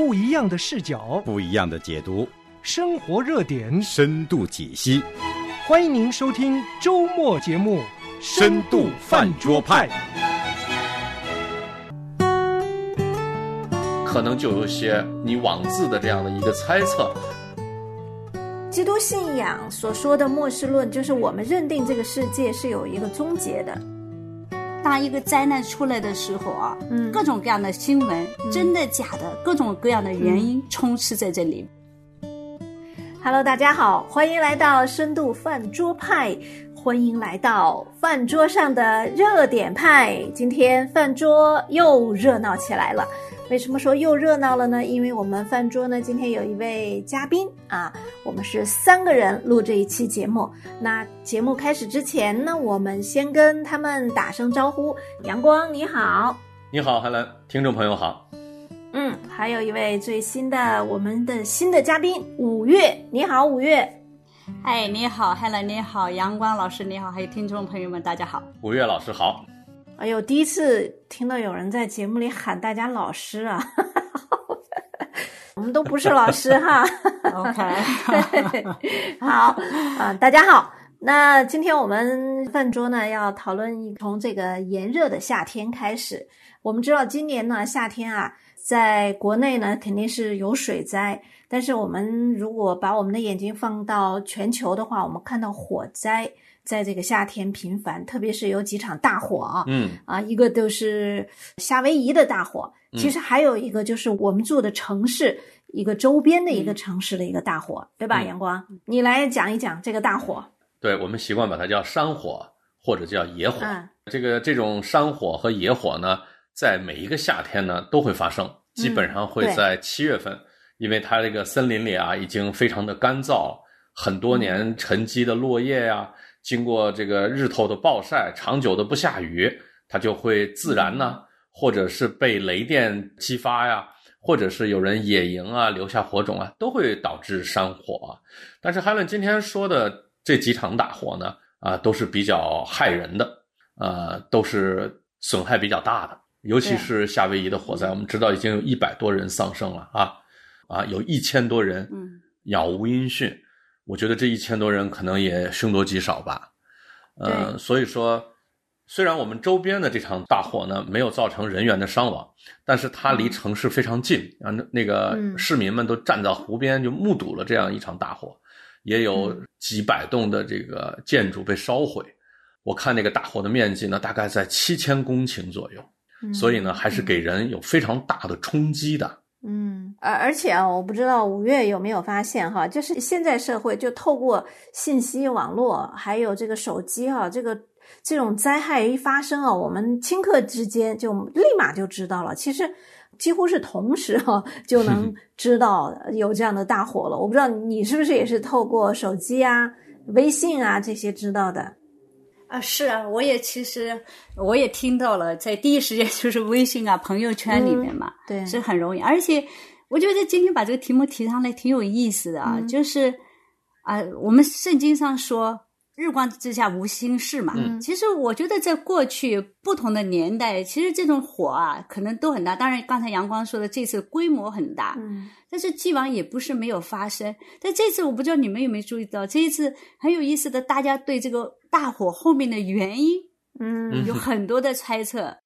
不一样的视角，不一样的解读，生活热点，深度解析。欢迎您收听周末节目《深度饭桌派》。可能就有些你妄自的这样的一个猜测。基督信仰所说的末世论，就是我们认定这个世界是有一个终结的。当一个灾难出来的时候啊，嗯各种各样的新闻，真的假的，各种各样的原因充斥在这里。Hello，大家好，欢迎来到深度饭桌派，欢迎来到饭桌上的热点派。今天饭桌又热闹起来了。为什么说又热闹了呢？因为我们饭桌呢，今天有一位嘉宾啊，我们是三个人录这一期节目。那节目开始之前呢，我们先跟他们打声招呼。阳光你好，你好，韩兰，听众朋友好。嗯，还有一位最新的我们的新的嘉宾五月，你好，五月。哎，你好，Helen，你好，阳光老师，你好，还有听众朋友们，大家好。五月老师好。哎呦，第一次听到有人在节目里喊大家老师啊！我们都不是老师哈。OK，好啊、大家好。那今天我们饭桌呢要讨论一从这个炎热的夏天开始。我们知道今年呢夏天啊，在国内呢肯定是有水灾，但是我们如果把我们的眼睛放到全球的话，我们看到火灾在这个夏天频繁，特别是有几场大火啊。嗯，啊，一个都是夏威夷的大火，其实还有一个就是我们住的城市一个周边的一个城市的一个大火，对吧？嗯阳光，你来讲一讲这个大火。对我们习惯把它叫山火或者叫野火。嗯这个这种山火和野火呢，在每一个夏天呢都会发生，基本上会在七月份，因为它这个森林里啊已经非常的干燥，很多年沉积的落叶呀、经过这个日头的暴晒，长久的不下雨，它就会自燃呢，或者是被雷电激发呀，或者是有人野营啊，留下火种啊，都会导致山火啊。但是 Helen 今天说的这几场大火呢，啊，都是比较害人的，呃，都是损害比较大的。尤其是夏威夷的火灾，我们知道已经有一百多人丧生了啊，啊，有一千多人嗯杳无音讯。我觉得这一千多人可能也凶多吉少吧。呃，所以说，虽然我们周边的这场大火呢没有造成人员的伤亡，但是它离城市非常近啊，那那个嗯市民们都站在湖边就目睹了这样一场大火，也有嗯几百栋的这个建筑被烧毁。我看那个大火的面积呢，大概在七千公顷左右，嗯所以呢，还是给人有非常大的冲击的。嗯，而而且啊，我不知道五月有没有发现哈，就是现在社会就透过信息网络，还有这个手机哈，这个这种灾害一发生啊，我们顷刻之间就立马就知道了。其实几乎是同时哈、就能知道有这样的大火了。我不知道你是不是也是透过手机啊、微信啊这些知道的？啊，是啊，我也其实我也听到了，在第一时间 就是微信啊、朋友圈里面嘛，对，是很容易。而且我觉得今天把这个题目提上来挺有意思的啊，嗯就是啊、我们圣经上说“日光之下无新事”嘛。嗯其实我觉得在过去不同的年代，其实这种火啊可能都很大。当然，刚才阳光说的这次规模很大，嗯但是既往也不是没有发生。但这次我不知道你们有没有注意到，这一次很有意思的，大家对这个大火后面的原因嗯有很多的猜测。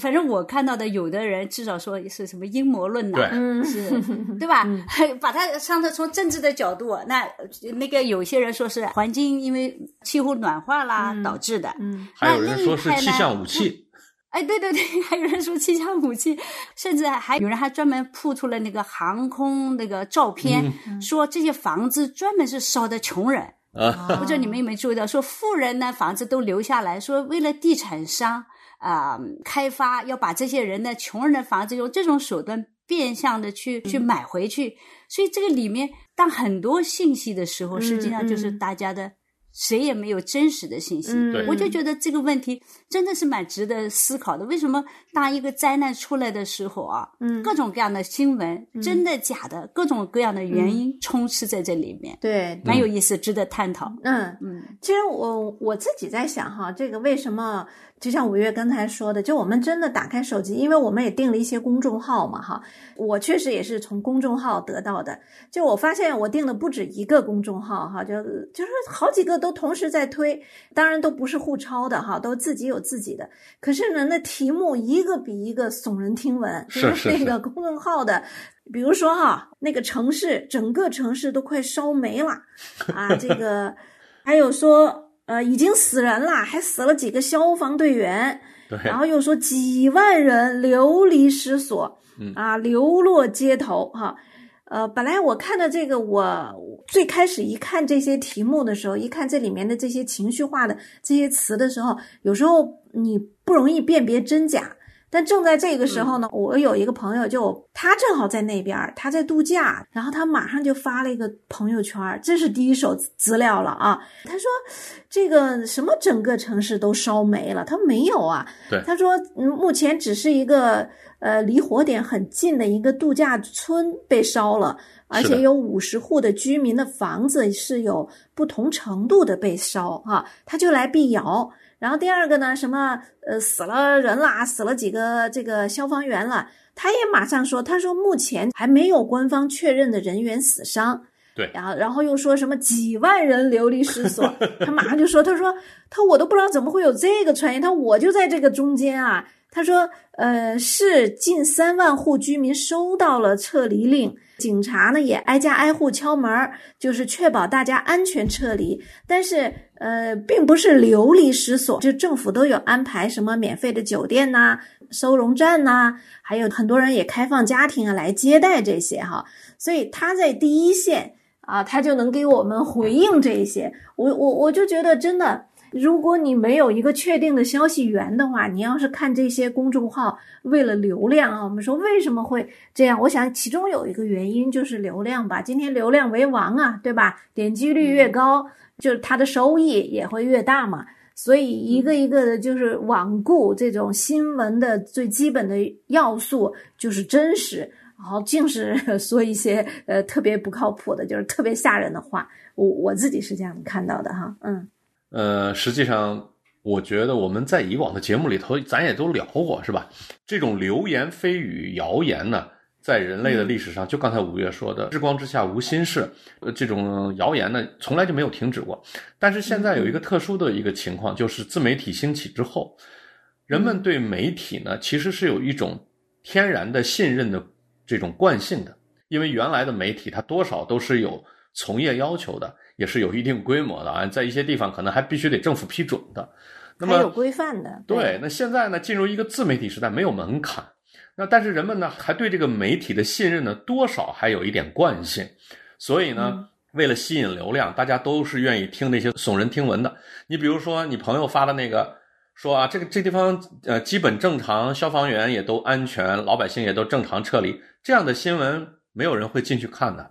反正我看到的，有的人至少说是什么阴谋论呐、是 对吧？还 把它上头从政治的角度，那那个有些人说是环境因为气候暖化啦、嗯导致的，嗯还有人说是那另一派呢气象武器，哎，对对对，还有人说气象武器，甚至还有人还专门铺出了那个航空那个照片，嗯说这些房子专门是烧的穷人。啊，不知道你们有没有注意到，说富人呢房子都留下来，说为了地产商啊、开发，要把这些人的穷人的房子用这种手段变相的去去买回去。所以这个里面，当很多信息的时候，实际上就是嗯大家的谁也没有真实的信息。我就觉得这个问题真的是蛮值得思考的。为什么当一个灾难出来的时候啊，嗯各种各样的新闻，真的假的，各种各样的原因充斥在这里面，对，蛮有意思，值得探讨。嗯，嗯其实我我自己在想哈，这个为什么就像五月刚才说的，就我们真的打开手机，因为我们也订了一些公众号嘛，哈，我确实也是从公众号得到的。就我发现我订的不止一个公众号，哈，就就是好几个都同时在推，当然都不是互抄的，哈，都自己有自己的。可是呢，那题目一个比一个耸人听闻，就是 那个公众号的，比如说哈，那个城市整个城市都快烧没了啊，这个还有说。呃，已经死人了，还死了几个消防队员，对，然后又说几万人流离失所，嗯啊，流落街头，哈，呃，本来我看到这个，我最开始一看这些题目的时候，一看这里面的这些情绪化的这些词的时候，有时候你不容易辨别真假。但正在这个时候呢，我有一个朋友，就他正好在那边，他在度假，然后他马上就发了一个朋友圈，这是第一手资料了啊。他说，这个什么整个城市都烧没了，他没有啊。对，他说，嗯，目前只是一个呃离火点很近的一个度假村被烧了，而且有五十户的居民的房子是有不同程度的被烧啊，他就来辟谣。然后第二个呢，什么呃死了人啦，死了几个这个消防员了，他也马上说，他说目前还没有官方确认的人员死伤。对，然后然后又说什么几万人流离失所，他马上就说，他说他我都不知道怎么会有这个传言，他我就在这个中间啊。他说呃是近三万户居民收到了撤离令，警察呢也挨家挨户敲门，就是确保大家安全撤离，但是。呃，并不是流离失所，就政府都有安排什么免费的酒店呐、收容站呐，还有很多人也开放家庭啊来接待这些哈，所以他在第一线啊，他就能给我们回应这些。我我我就觉得真的，如果你没有一个确定的消息源的话，你要是看这些公众号为了流量啊，我们说为什么会这样？我想其中有一个原因就是流量吧，今天流量为王啊，对吧？点击率越高。就是它的收益也会越大嘛，所以一个一个的，就是罔顾这种新闻的最基本的要素，就是真实，然后净是 说一些呃特别不靠谱的，就是特别吓人的话。我我自己是这样看到的哈，嗯，呃，实际上我觉得我们在以往的节目里头，咱也都聊过，是吧？这种流言蜚语、谣言呢。在人类的历史上，就刚才五月说的“日光之下无新事”，呃，这种谣言呢，从来就没有停止过。但是现在有一个特殊的一个情况，就是自媒体兴起之后，人们对媒体呢，其实是有一种天然的信任的这种惯性的。因为原来的媒体，它多少都是有从业要求的，也是有一定规模的啊，在一些地方可能还必须得政府批准的。那么有规范的。对，那现在呢，进入一个自媒体时代，没有门槛。那但是人们呢，还对这个媒体的信任呢，多少还有一点惯性，所以呢，为了吸引流量，大家都是愿意听那些耸人听闻的。你比如说，你朋友发的那个，说啊，这个这地方呃基本正常，消防员也都安全，老百姓也都正常撤离，这样的新闻没有人会进去看的，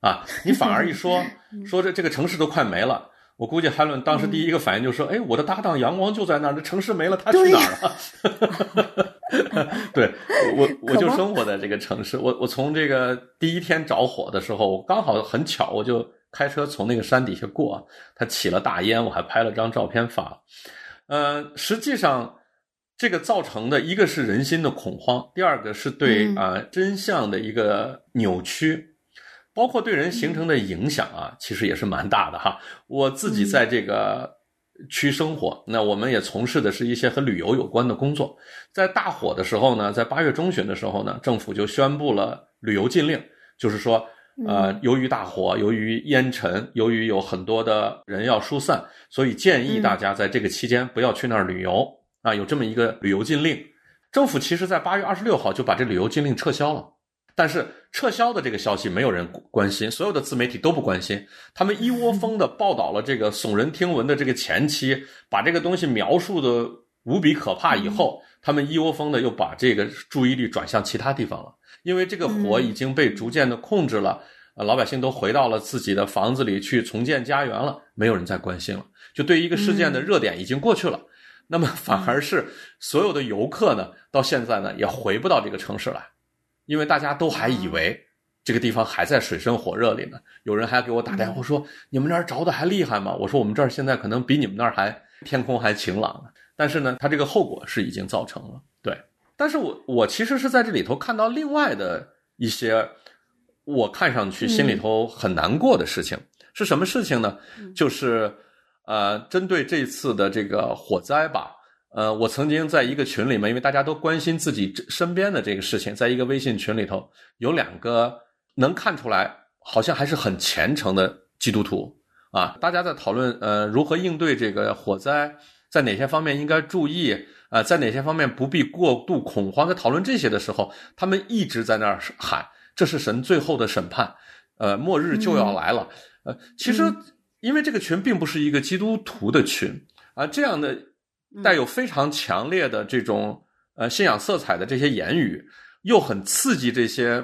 啊，你反而一说 说这这个城市都快没了。我估计海伦当时第一个反应就说：“哎，我的搭档阳光就在那儿，这城市没了，他去哪儿了？” 对，我我就生活在这个城市。我我从这个第一天着火的时候，我刚好很巧，我就开车从那个山底下过，它起了大烟，我还拍了张照片发。呃，实际上这个造成的一个是人心的恐慌，第二个是对啊真相的一个扭曲。包括对人形成的影响啊，其实也是蛮大的哈。我自己在这个区生活，那我们也从事的是一些和旅游有关的工作。在大火的时候呢，在八月中旬的时候呢，政府就宣布了旅游禁令，就是说，呃，由于大火，由于烟尘，由于有很多的人要疏散，所以建议大家在这个期间不要去那儿旅游啊，有这么一个旅游禁令。政府其实在八月二十六号就把这旅游禁令撤销了。但是撤销的这个消息没有人关心，所有的自媒体都不关心，他们一窝蜂的报道了这个耸人听闻的这个前期，把这个东西描述的无比可怕以后，他们一窝蜂的又把这个注意力转向其他地方了，因为这个火已经被逐渐的控制了，呃，老百姓都回到了自己的房子里去重建家园了，没有人再关心了，就对一个事件的热点已经过去了，那么反而是所有的游客呢，到现在呢也回不到这个城市来。因为大家都还以为这个地方还在水深火热里呢，有人还给我打电话说：“你们那儿着的还厉害吗？”我说：“我们这儿现在可能比你们那儿还天空还晴朗。”但是呢，它这个后果是已经造成了。对，但是我我其实是在这里头看到另外的一些我看上去心里头很难过的事情，是什么事情呢？就是呃，针对这次的这个火灾吧。呃，我曾经在一个群里面，因为大家都关心自己身边的这个事情，在一个微信群里头，有两个能看出来好像还是很虔诚的基督徒啊，大家在讨论呃如何应对这个火灾，在哪些方面应该注意啊，在哪些方面不必过度恐慌，在讨论这些的时候，他们一直在那儿喊这是神最后的审判，呃，末日就要来了。呃，其实因为这个群并不是一个基督徒的群啊，这样的。带有非常强烈的这种呃信仰色彩的这些言语，又很刺激这些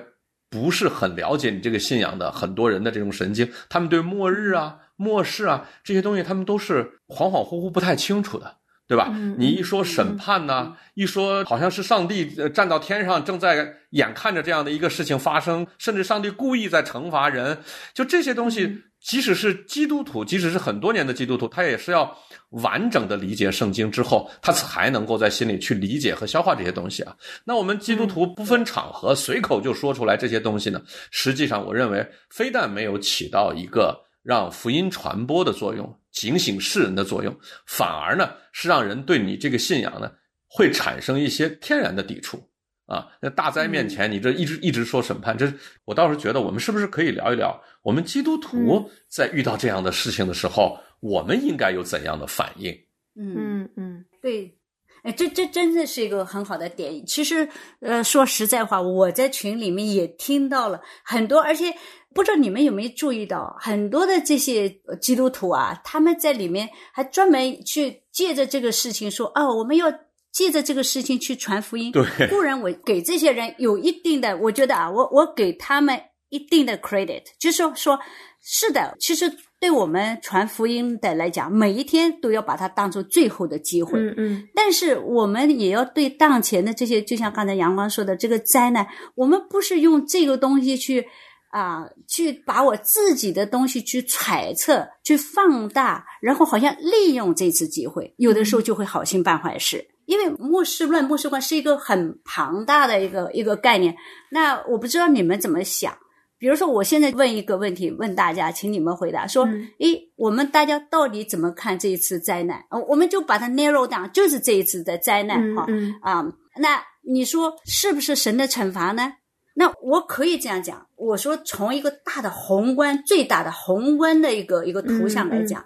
不是很了解你这个信仰的很多人的这种神经。他们对末日啊、末世啊这些东西，他们都是恍恍惚惚不太清楚的，对吧？你一说审判呢，一说好像是上帝站到天上正在眼看着这样的一个事情发生，甚至上帝故意在惩罚人，就这些东西。即使是基督徒，即使是很多年的基督徒，他也是要完整的理解圣经之后，他才能够在心里去理解和消化这些东西啊。那我们基督徒不分场合随口就说出来这些东西呢？实际上，我认为非但没有起到一个让福音传播的作用、警醒世人的作用，反而呢是让人对你这个信仰呢会产生一些天然的抵触。啊，那大灾面前，你这一直一直说审判，这我倒是觉得，我们是不是可以聊一聊，我们基督徒在遇到这样的事情的时候，我们应该有怎样的反应？嗯嗯嗯，对，哎，这这真的是一个很好的点。其实，呃，说实在话，我在群里面也听到了很多，而且不知道你们有没有注意到，很多的这些基督徒啊，他们在里面还专门去借着这个事情说，哦，我们要。借着这个事情去传福音，对，固然我给这些人有一定的，我觉得啊，我我给他们一定的 credit，就是说说，是的，其实对我们传福音的来讲，每一天都要把它当做最后的机会，嗯嗯。但是我们也要对当前的这些，就像刚才阳光说的这个灾难，我们不是用这个东西去啊，去把我自己的东西去揣测、去放大，然后好像利用这次机会，有的时候就会好心办坏事。因为末世论、末世观是一个很庞大的一个一个概念，那我不知道你们怎么想。比如说，我现在问一个问题，问大家，请你们回答：说，诶，我们大家到底怎么看这一次灾难？我们就把它 narrow down，就是这一次的灾难，哈啊。那你说是不是神的惩罚呢？那我可以这样讲，我说从一个大的宏观、最大的宏观的一个一个图像来讲。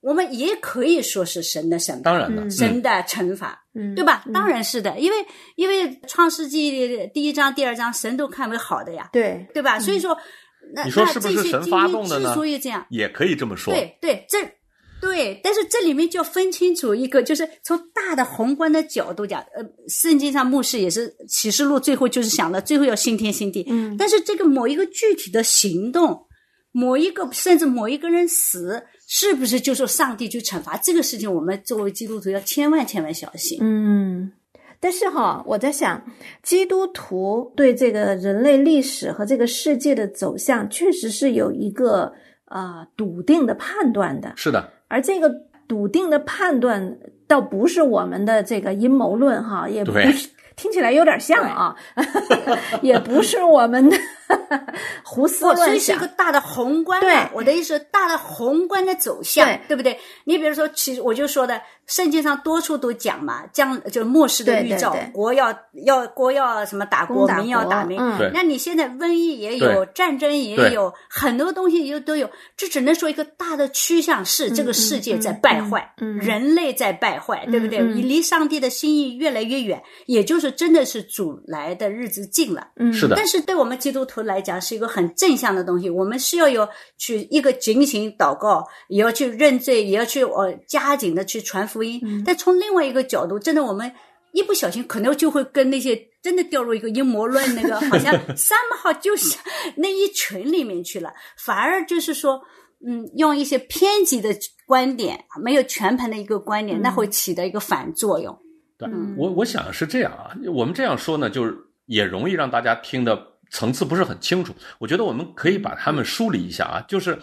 我们也可以说是神的审判，当然了，神的惩罚，对吧？当然是的，因为因为创世纪第一章、第二章，神都看为好的呀，对对吧？所以说，那你说是不是神发动的呢？之所以这样，也可以这么说。对对，这对，但是这里面就要分清楚一个，就是从大的宏观的角度讲，呃，圣经上牧师也是启示录最后就是想了，最后要新天新地。嗯，但是这个某一个具体的行动，某一个甚至某一个人死。是不是就说上帝去惩罚这个事情？我们作为基督徒要千万千万小心。嗯，但是哈，我在想，基督徒对这个人类历史和这个世界的走向，确实是有一个呃笃定的判断的。是的，而这个笃定的判断，倒不是我们的这个阴谋论哈，也不是。听起来有点像啊，也不是我们的 胡思乱想。所以是一个大的宏观。对，我的意思，大的宏观的走向，对不对？你比如说，其实我就说的，圣经上多处都讲嘛，将就末世的预兆，国要要国要什么打国，民要打民。那你现在瘟疫也有，战争也有，很多东西又都有，这只能说一个大的趋向是这个世界在败坏，人类在败坏，对不对？你离上帝的心意越来越远，也就是。真的是主来的日子近了，嗯，是的。但是对我们基督徒来讲，是一个很正向的东西。我们是要有去一个警醒祷告，也要去认罪，也要去呃加紧的去传福音。但从另外一个角度，真的我们一不小心，可能就会跟那些真的掉入一个阴谋论那个，好像 三号就是那一群里面去了，反而就是说，嗯，用一些偏激的观点，没有全盘的一个观点，那会起到一个反作用。对我，我想是这样啊。我们这样说呢，就是也容易让大家听的层次不是很清楚。我觉得我们可以把它们梳理一下啊。就是，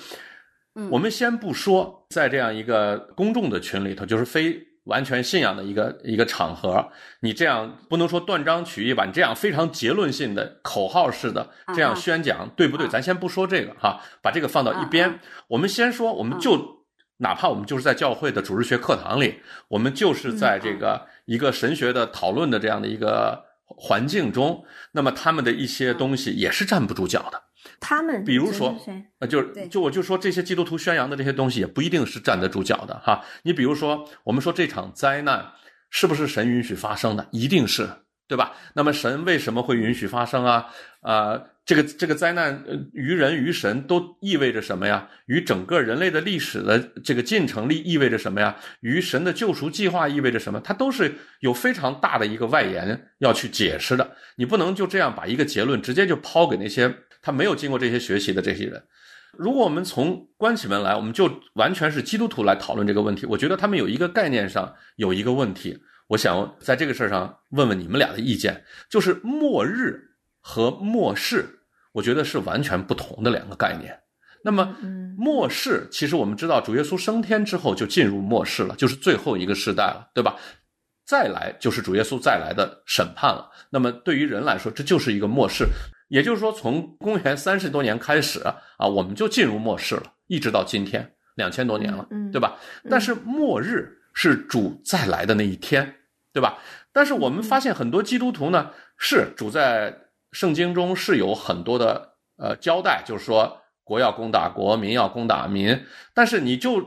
我们先不说在这样一个公众的群里头，就是非完全信仰的一个一个场合，你这样不能说断章取义吧？你这样非常结论性的口号式的这样宣讲，对不对？咱先不说这个哈，把这个放到一边。我们先说，我们就哪怕我们就是在教会的主日学课堂里，我们就是在这个一个神学的讨论的这样的一个环境中，那么他们的一些东西也是站不住脚的。他们比如说谁？呃，就是就我就说这些基督徒宣扬的这些东西也不一定是站得住脚的哈。你比如说，我们说这场灾难是不是神允许发生的？一定是，对吧？那么神为什么会允许发生啊？啊，这个这个灾难呃于人于神都意味着什么呀？与整个人类的历史的这个进程力意味着什么呀？与神的救赎计划意味着什么？它都是有非常大的一个外延要去解释的。你不能就这样把一个结论直接就抛给那些。他没有经过这些学习的这些人，如果我们从关起门来，我们就完全是基督徒来讨论这个问题。我觉得他们有一个概念上有一个问题，我想在这个事儿上问问你们俩的意见，就是末日和末世，我觉得是完全不同的两个概念。那么末世，其实我们知道，主耶稣升天之后就进入末世了，就是最后一个时代了，对吧？再来就是主耶稣再来的审判了。那么对于人来说，这就是一个末世。也就是说，从公元三十多年开始啊，我们就进入末世了，一直到今天两千多年了，对吧？但是末日是主再来的那一天，对吧？但是我们发现很多基督徒呢，是主在圣经中是有很多的呃交代，就是说国要攻打国，民要攻打民，但是你就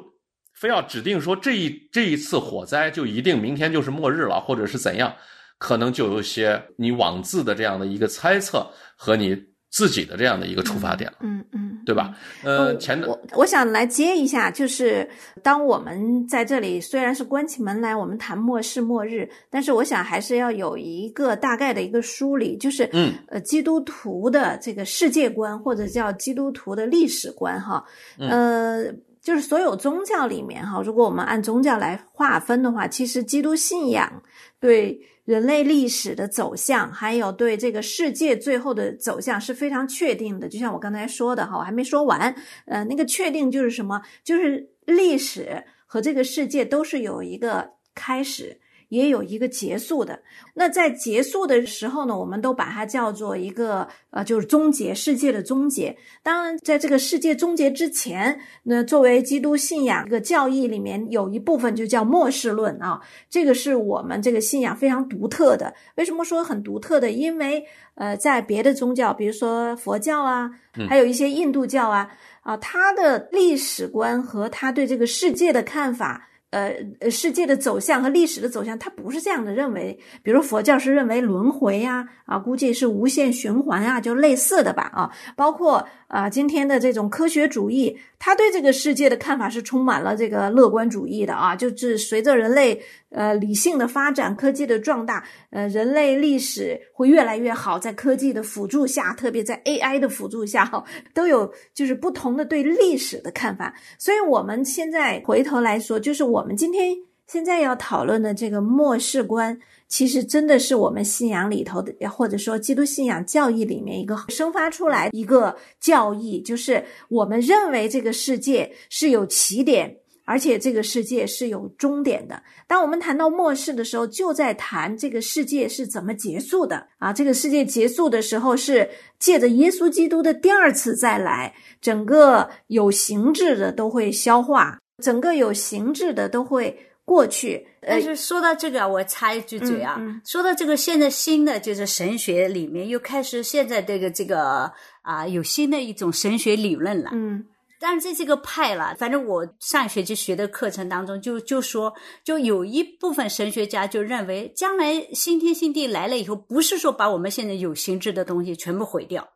非要指定说这一这一次火灾就一定明天就是末日了，或者是怎样？可能就有些你妄自的这样的一个猜测和你自己的这样的一个出发点了，嗯嗯，对吧？呃，前我我想来接一下，就是当我们在这里虽然是关起门来，我们谈末世末日，但是我想还是要有一个大概的一个梳理，就是嗯呃，基督徒的这个世界观或者叫基督徒的历史观哈，呃，就是所有宗教里面哈，如果我们按宗教来划分的话，其实基督信仰对。人类历史的走向，还有对这个世界最后的走向是非常确定的。就像我刚才说的哈，我还没说完。呃，那个确定就是什么？就是历史和这个世界都是有一个开始。也有一个结束的，那在结束的时候呢，我们都把它叫做一个呃，就是终结世界的终结。当然，在这个世界终结之前，那作为基督信仰一个教义里面有一部分就叫末世论啊，这个是我们这个信仰非常独特的。为什么说很独特的？因为呃，在别的宗教，比如说佛教啊，还有一些印度教啊，啊，他的历史观和他对这个世界的看法。呃呃，世界的走向和历史的走向，他不是这样的认为。比如佛教是认为轮回呀，啊，估计是无限循环啊，就类似的吧，啊，包括啊，今天的这种科学主义，他对这个世界的看法是充满了这个乐观主义的啊，就是随着人类。呃，理性的发展，科技的壮大，呃，人类历史会越来越好，在科技的辅助下，特别在 AI 的辅助下，哈，都有就是不同的对历史的看法。所以，我们现在回头来说，就是我们今天现在要讨论的这个末世观，其实真的是我们信仰里头的，或者说基督信仰教义里面一个生发出来一个教义，就是我们认为这个世界是有起点。而且这个世界是有终点的。当我们谈到末世的时候，就在谈这个世界是怎么结束的啊！这个世界结束的时候是借着耶稣基督的第二次再来，整个有形质的都会消化，整个有形质的都会过去。但是说到这个，我插一句嘴啊，说到这个现在新的就是神学里面又开始现在这个这个啊有新的一种神学理论了。嗯。但是这这个派了，反正我上学期学的课程当中就就说，就有一部分神学家就认为，将来新天新地来了以后，不是说把我们现在有形质的东西全部毁掉，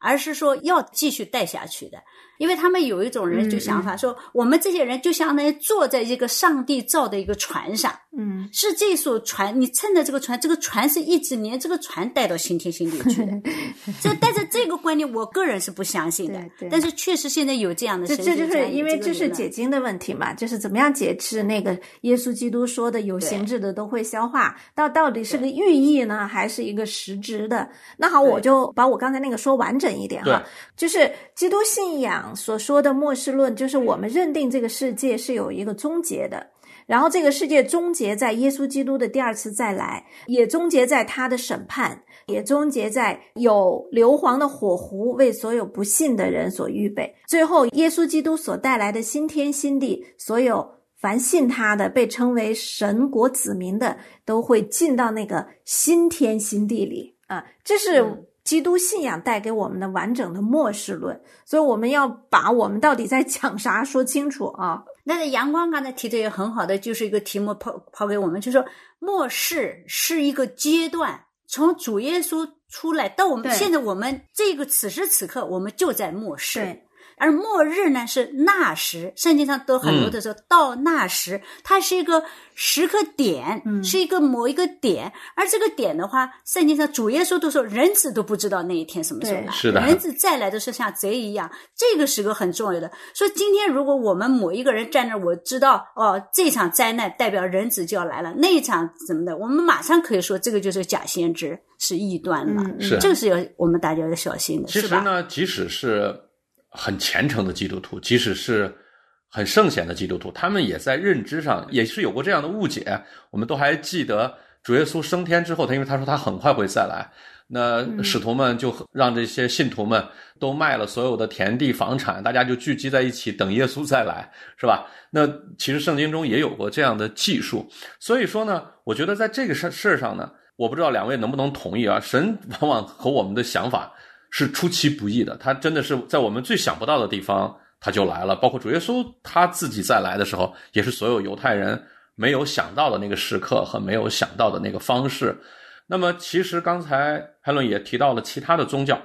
而是说要继续带下去的。因为他们有一种人就想法说，我们这些人就相当于坐在一个上帝造的一个船上，嗯，是这艘船，你乘着这个船，这个船是一直连这个船带到新天新地去的。这带着这个观念，我个人是不相信的。但是确实现在有这样的，这这就是因为这是解经的问题嘛，就是怎么样解释那个耶稣基督说的有形质的都会消化，到到底是个寓意呢，还是一个实质的？那好，我就把我刚才那个说完整一点哈，就是基督信仰。所说的末世论，就是我们认定这个世界是有一个终结的。然后这个世界终结在耶稣基督的第二次再来，也终结在他的审判，也终结在有硫磺的火湖为所有不信的人所预备。最后，耶稣基督所带来的新天新地，所有凡信他的，被称为神国子民的，都会进到那个新天新地里啊！这是基督信仰带给我们的完整的末世论，所以我们要把我们到底在讲啥说清楚啊！那个阳光刚才提的也很好的，就是一个题目抛抛给我们，就是说末世是一个阶段，从主耶稣出来到我们现在，我们这个此时此刻，我们就在末世。对，而末日呢是那时，圣经上都很多的说、到那时，它是一个时刻点，嗯是一个某一个点。而这个点的话，圣经上主耶稣都说，人子都不知道那一天什么时候来，是的人子再来的是像贼一样，这个是个很重要的。说今天如果我们某一个人站那儿，我知道哦，这场灾难代表人子就要来了，那一场怎么的，我们马上可以说这个就是假先知，是异端了。嗯是这个是要我们大家要小心的，是吧？其实呢，即使是很虔诚的基督徒，即使是很圣贤的基督徒，他们也在认知上也是有过这样的误解。我们都还记得主耶稣升天之后，他因为他说他很快会再来，那使徒们就让这些信徒们都卖了所有的田地房产，大家就聚集在一起等耶稣再来，是吧？那其实圣经中也有过这样的记述，所以说呢，我觉得在这个事事儿上呢，我不知道两位能不能同意啊？神往往和我们的想法是出其不意的，他真的是在我们最想不到的地方他就来了。包括主耶稣他自己再来的时候，也是所有犹太人没有想到的那个时刻和没有想到的那个方式。那么，其实刚才海伦也提到了其他的宗教，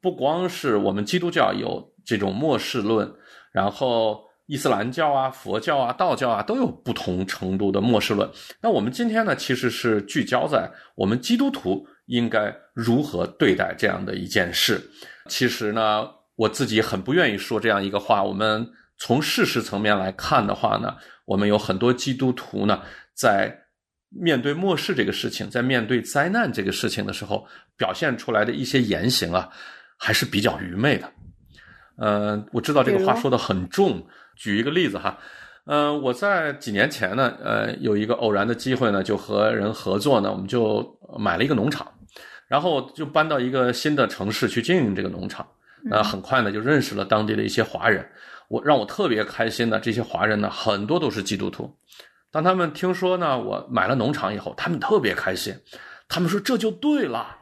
不光是我们基督教有这种末世论，然后伊斯兰教啊、佛教啊、道教啊都有不同程度的末世论。那我们今天呢，其实是聚焦在我们基督徒应该如何对待这样的一件事。其实呢，我自己很不愿意说这样一个话。我们从事实层面来看的话呢，我们有很多基督徒呢，在面对末世这个事情，在面对灾难这个事情的时候，表现出来的一些言行啊，还是比较愚昧的。呃，我知道这个话说的很重，举一个例子哈。呃，我在几年前呢，呃，有一个偶然的机会呢，就和人合作呢，我们就买了一个农场，然后就搬到一个新的城市去经营这个农场。那很快呢，就认识了当地的一些华人。我让我特别开心的，这些华人呢，很多都是基督徒。当他们听说呢，我买了农场以后，他们特别开心，他们说这就对了。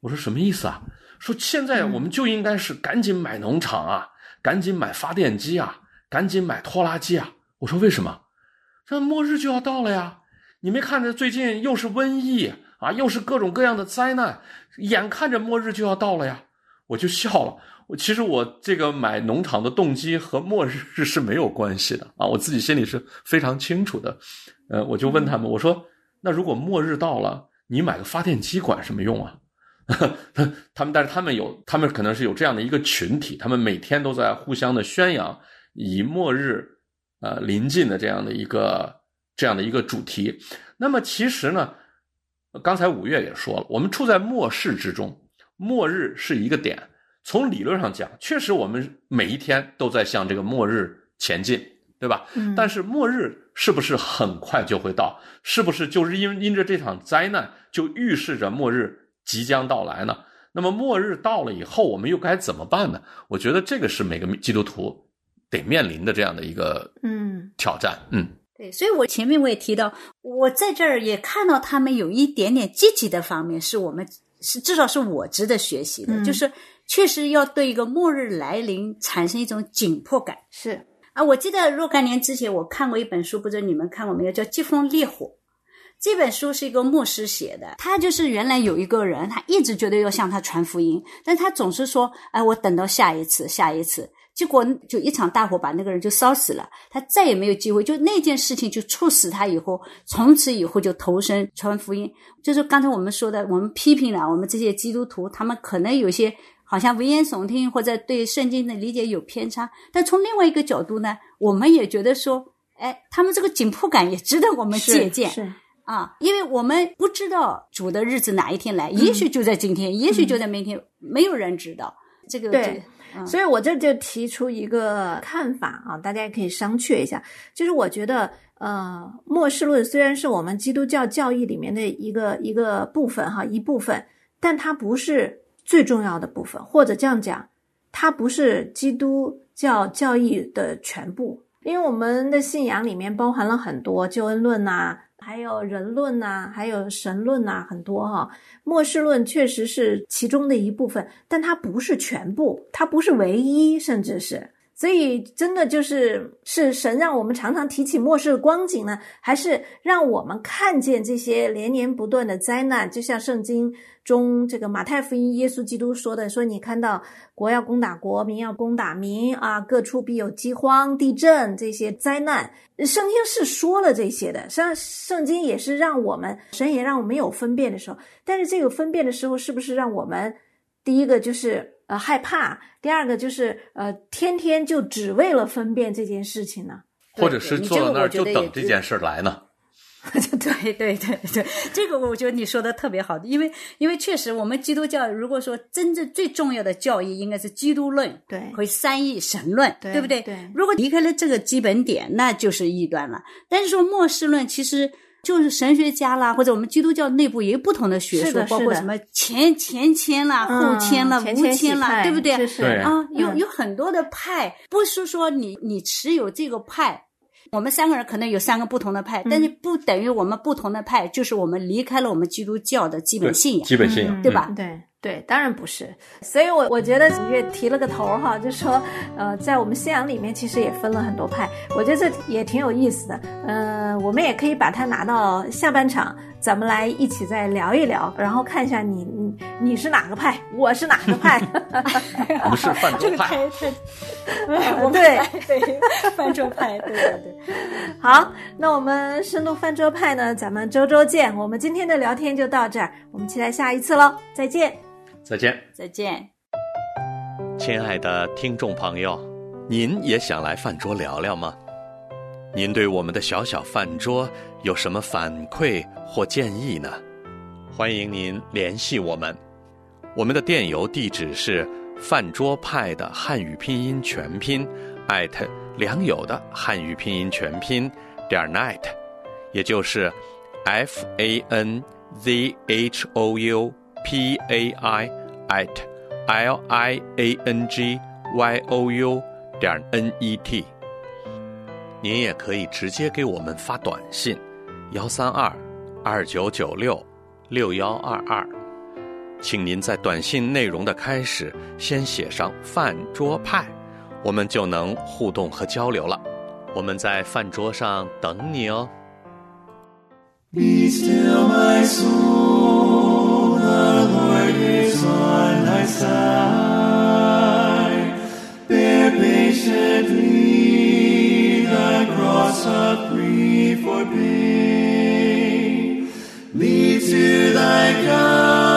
我说什么意思啊？说现在我们就应该是赶紧买农场啊，赶紧买发电机啊，赶紧买拖拉机啊。我说为什么？这末日就要到了呀！你没看着最近又是瘟疫啊，又是各种各样的灾难，眼看着末日就要到了呀！我就笑了。我其实我这个买农场的动机和末日是没有关系的啊，我自己心里是非常清楚的。呃，我就问他们，我说那如果末日到了，你买个发电机管什么用啊？他们，但是他们有，他们可能是有这样的一个群体，他们每天都在互相的宣扬以末日呃临近的这样的一个这样的一个主题。那么其实呢，刚才五月也说了，我们处在末世之中，末日是一个点。从理论上讲，确实我们每一天都在向这个末日前进，对吧？嗯但是末日是不是很快就会到？是不是就是因因着这场灾难就预示着末日即将到来呢？那么末日到了以后，我们又该怎么办呢？我觉得这个是每个基督徒得面临的这样的一个嗯挑战。嗯，对，所以我前面我也提到，我在这儿也看到他们有一点点积极的方面，是我们是至少是我值得学习的，嗯就是确实要对一个末日来临产生一种紧迫感是啊！我记得若干年之前我看过一本书，不知道你们看过没有，叫《疾风烈火》。这本书是一个牧师写的，他就是原来有一个人，他一直觉得要向他传福音，但他总是说：“哎，我等到下一次，下一次。”结果就一场大火把那个人就烧死了，他再也没有机会。就那件事情就促使他以后从此以后就投身传福音。就是刚才我们说的，我们批评了我们这些基督徒，他们可能有些好像危言耸听，或者对圣经的理解有偏差。但从另外一个角度呢，我们也觉得说，哎，他们这个紧迫感也值得我们借鉴。是啊，因为我们不知道主的日子哪一天来，也许就在今天，也许就在明天，没有人知道。这个对所以我这就提出一个看法啊，大家也可以商榷一下。就是我觉得，呃，末世论虽然是我们基督教教义里面的一个一个部分哈，一部分，但它不是最重要的部分，或者这样讲，它不是基督教教义的全部。因为我们的信仰里面包含了很多救恩论呐，还有人论呐，还有神论呐，很多哈。末世论确实是其中的一部分，但它不是全部，它不是唯一，甚至是。所以，真的就是是神让我们常常提起末世的光景呢，还是让我们看见这些连年不断的灾难？就像圣经中这个马太福音，耶稣基督说的：“说你看到国要攻打国，民要攻打民啊，各处必有饥荒、地震这些灾难。”圣经是说了这些的，实际上圣经也是让我们神也让我们有分辨的时候。但是这个分辨的时候，是不是让我们第一个就是？呃，害怕。第二个就是呃，天天就只为了分辨这件事情呢，或者是坐在那儿就等这件事来呢？对对对对，这个我觉得你说的特别好，因为因为确实我们基督教如果说真正最重要的教义应该是基督论，对，和三义神论，对不对？对。如果离开了这个基本点，那就是异端了。但是说末世论，其实。就是神学家啦，或者我们基督教内部也有不同的学说，包括什么前前谦啦、后谦啦、无谦啦，对不对？啊，有有很多的派，不是说你你持有这个派，我们三个人可能有三个不同的派，但是不等于我们不同的派就是我们离开了我们基督教的基本信仰，基本信仰，对吧？对。对，当然不是，所以我我觉得子月提了个头哈，就说，呃，在我们信仰里面其实也分了很多派，我觉得这也挺有意思的，嗯，我们也可以把它拿到下半场，咱们来一起再聊一聊，然后看一下你你你是哪个派，我是哪个派，我们是泛舟派，我们对对泛舟派，对对对，好，那我们深度泛舟派呢，咱们周周见，我们今天的聊天就到这儿，我们期待下一次喽，再见。再见，再见，亲爱的听众朋友，您也想来饭桌聊聊吗？您对我们的小小饭桌有什么反馈或建议呢？欢迎您联系我们，我们的电邮地址是饭桌派的汉语拼音全拼艾特良友的汉语拼音全拼点 net，也就是 f a n z h o u p a i。at l i a n g y o u 点 n e t，您也可以直接给我们发短信，幺三二二九九六六幺二二，请您在短信内容的开始先写上“饭桌派”，我们就能互动和交流了。我们在饭桌上等你哦。Be still my soul. Side. Bear patiently the cross of grief or pain. Lead to thy God